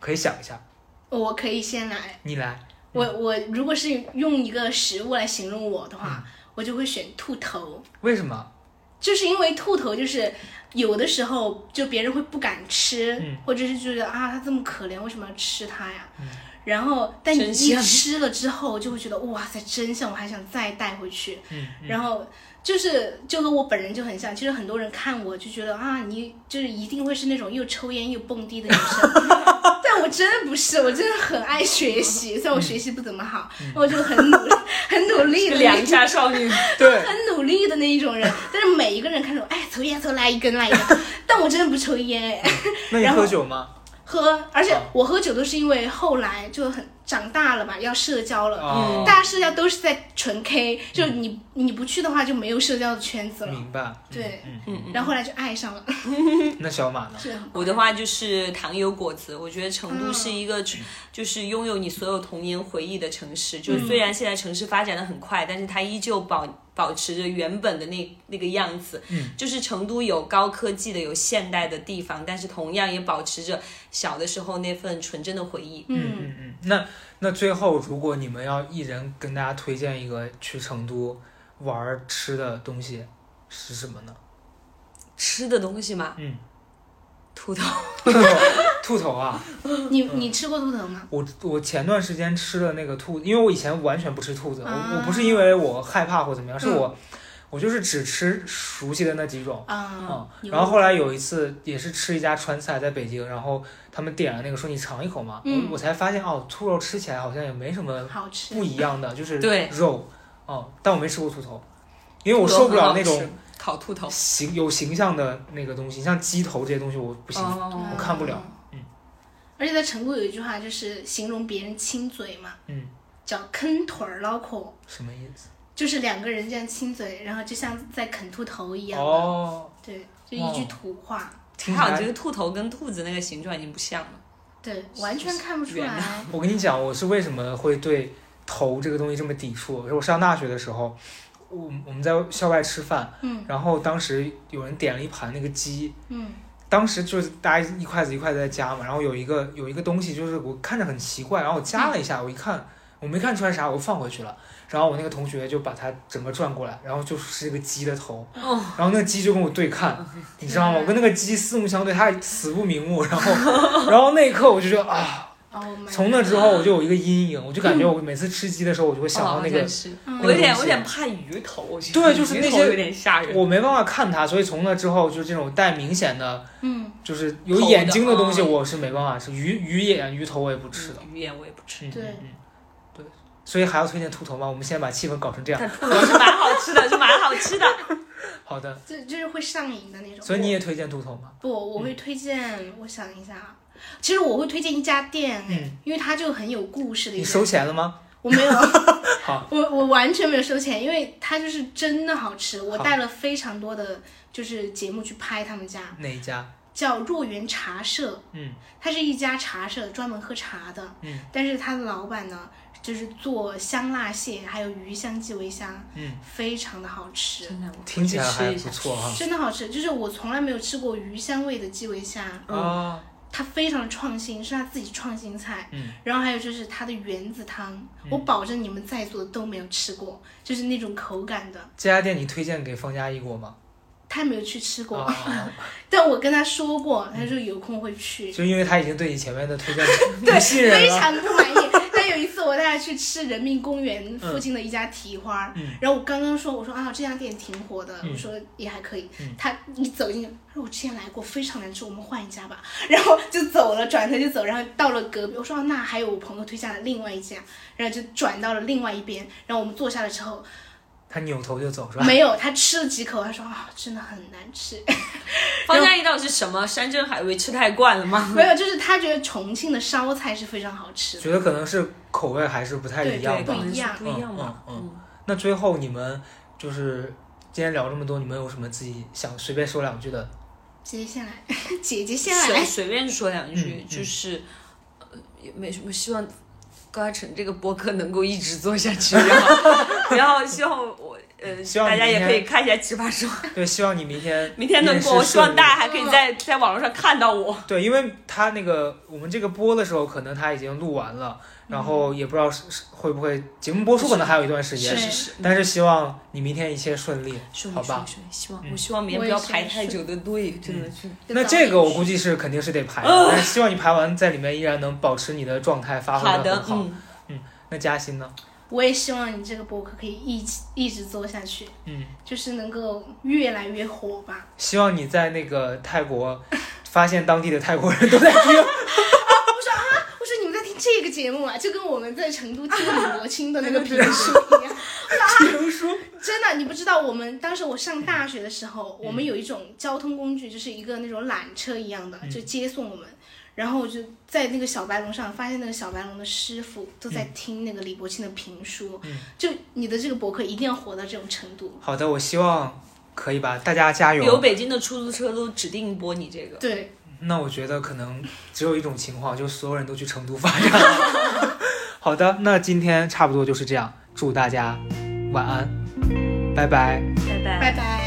可以想一下。我可以先来。你来，我我如果是用一个食物来形容我的嗯话，我就会选兔头，为什么？就是因为兔头就是有的时候就别人会不敢吃，嗯或者是觉得啊它这么可怜，为什么要吃它呀？然后，但你一吃了之后，就会觉得哇塞，真香！我还想再带回去。然后就是就和我本人就很像，其实很多人看我就觉得啊，你就是一定会是那种又抽烟又蹦迪的女生，但我真的不是，我真的很爱学习，虽然我学习不怎么好，我就很努力很努力的那良家少女，对，很努力的那一种人，但是每一个人看着我，哎，抽烟抽来一根来一根，但我真的不抽烟，那你然后喝酒吗？喝，而且啊我喝酒都是因为后来就很长大了嘛，要社交了。哦，大家社交都是在纯 K，就你你不去的话就没有社交的圈子了。明白。对嗯，嗯嗯。然后后来就爱上了，嗯 那小马呢？我的话就是糖油果子，我觉得成都嗯是一个就是拥有你所有童年回忆的城市。就是虽然现在城市发展的很快，但是它依旧保保持着原本的那那个样子。嗯，就是成都有高科技的、有现代的地方，但是同样也保持着小的时候那份纯真的回忆。嗯嗯，嗯嗯。那那最后，如果你们要一人跟大家推荐一个去成都玩儿吃的东西，是什么呢？吃的东西嘛，嗯，兔头，兔头啊！你你吃过兔头吗？我我前段时间吃了那个兔，因为我以前完全不吃兔子，我啊我不是因为我害怕或怎么样，是嗯。我我就是只吃熟悉的那几种。啊嗯，，然后。后来有一次也是吃一家川菜，在北京，然后他们点了那个说你尝一口嘛，嗯。我我才发现哦，兔肉吃起来好像也没什么好吃不一样的，就是对。肉，哦，但我没吃过兔头，因为我受不了那种烤兔头。形有形象的那个东西，像鸡头这些东西我不行，哦我看不了。嗯嗯。而且在成都有一句话，就是形容别人亲嘴嘛，嗯，叫啃腿儿脑壳，什么意思？就是两个人这样亲嘴，然后就像在啃兔头一样的。哦，对，就一句哦土话。听起来还有这个兔头跟兔子那个形状已经不像了。对，完全看不出圆来。我跟你讲，我是为什么会对头这个东西这么抵触。我上大学的时候，我我们在校外吃饭，嗯然后当时有人点了一盘那个鸡，嗯当时就是大家一筷子一筷子在夹嘛，然后有一个有一个东西就是我看着很奇怪，然后我夹了一下，我一看我没看出来啥，我放回去了。然后我那个同学就把它整个转过来，然后就是一个鸡的头，哦，然后那个鸡就跟我对看，你知道吗？我跟那个鸡四目相对，它死不瞑目，然后 然后那一刻我就觉得啊，，Oh 从那之后我就有一个阴影，我就感觉我每次吃鸡的时候，我就会想到那个哦，是嗯我有点我有点怕鱼头，我对就是那些有点吓人。我没办法看它，所以从那之后就是这种带明显的，嗯，就是有眼睛的东西，我是没办法吃，鱼鱼眼、鱼头我也不吃的。鱼眼我也不吃，嗯对对，所以还要推荐兔头吗？我们先把气氛搞成这样。但兔头是蛮好吃的，是蛮好吃的。好的，就就是会上瘾的那种。所以你也推荐兔头吗？不，我会推荐，我想一下啊，其实我会推荐一家店，哎嗯，因为它就很有故事的一家。你收钱了吗？我没有，好，我我完全没有收钱，因为它就是真的好吃。我带了非常多的就是节目去拍他们家，哪一家？叫若园茶社，嗯它是一家茶社，专门喝茶的。嗯，但是它的老板呢，就是做香辣蟹还有鱼香鸡尾虾，嗯，非常的好吃。真的，我听起来还。不错哈。真的好吃，就是我从来没有吃过鱼香味的鸡尾虾，啊，它非常的创新，是他自己创新菜。嗯，然后还有就是它的圆子汤，我保证你们在座的都没有吃过，就是那种口感的。这家店你推荐给方佳一过吗？他没有去吃过，啊，但我跟他说过，他说有空会去，就因为他已经对你前面的推荐对 不信任非。常不满意。但有一次我带他去吃人民公园附近的一家蹄花，嗯。然后我刚刚说我说啊这家店挺火的，嗯。我说也还可以。嗯。他一走进去，他说我之前来过，非常难吃，我们换一家吧。然后就走了，转头就走，然后到了隔壁，我说、啊那还有我朋友推荐的另外一家，然后就转到了另外一边，然后我们坐下了之后，他扭头就走是吧？没有，他吃了几口，他说啊真的很难吃。方家一道是什么？山珍海味吃太惯了吗？没有，就是他觉得重庆的烧菜是非常好吃的。觉得可能是口味还是不太一样对，吧不一样不一样嘛。嗯嗯那最后你们就是今天聊这么多，你们有什么自己想随便说两句的？姐姐先来，姐姐下随来，随便说两句，就是呃也没什么希望。高嘉诚这个播客能够一直做下去，然后然后希望我呃希望大家也可以看一下奇葩说，对，希望你明天明天能播，我希望大家还可以在在网络上看到我。对，因为他那个我们这个播的时候，可能他已经录完了，然后也不知道是是会不会节目播出，可能还有一段时间。是是，但是希望你明天一切顺利，顺好吧？顺利，希望嗯我希望明天不要排太久的队，真的是。那这个我估计是肯定是得排的，但是希望你排完在里面依然能保持你的状态，发挥的，得很好。嗯，那嘉欣呢？我也希望你这个博客可以一直一直做下去，嗯，就是能够越来越火吧。希望你在那个泰国发现当地的泰国人都在听。我说啊，我说你们在听这个节目啊，就跟我们在成都听李国清的那个评书一样。评书，真的，你不知道，我们当时我上大学的时嗯候，我们有一种交通工具，就是一个那种缆车一样的，嗯就接送我们。然后我就在那个小白龙上发现，那个小白龙的师傅都在听那个李伯清的评书。嗯就你的这个博客一定要火到这种程度。好的，我希望可以吧，大家加油。有北京的出租车都指定播你这个。对，那我觉得可能只有一种情况，就所有人都去成都发展。好的，那今天差不多就是这样，祝大家晚安，拜拜。拜拜拜拜。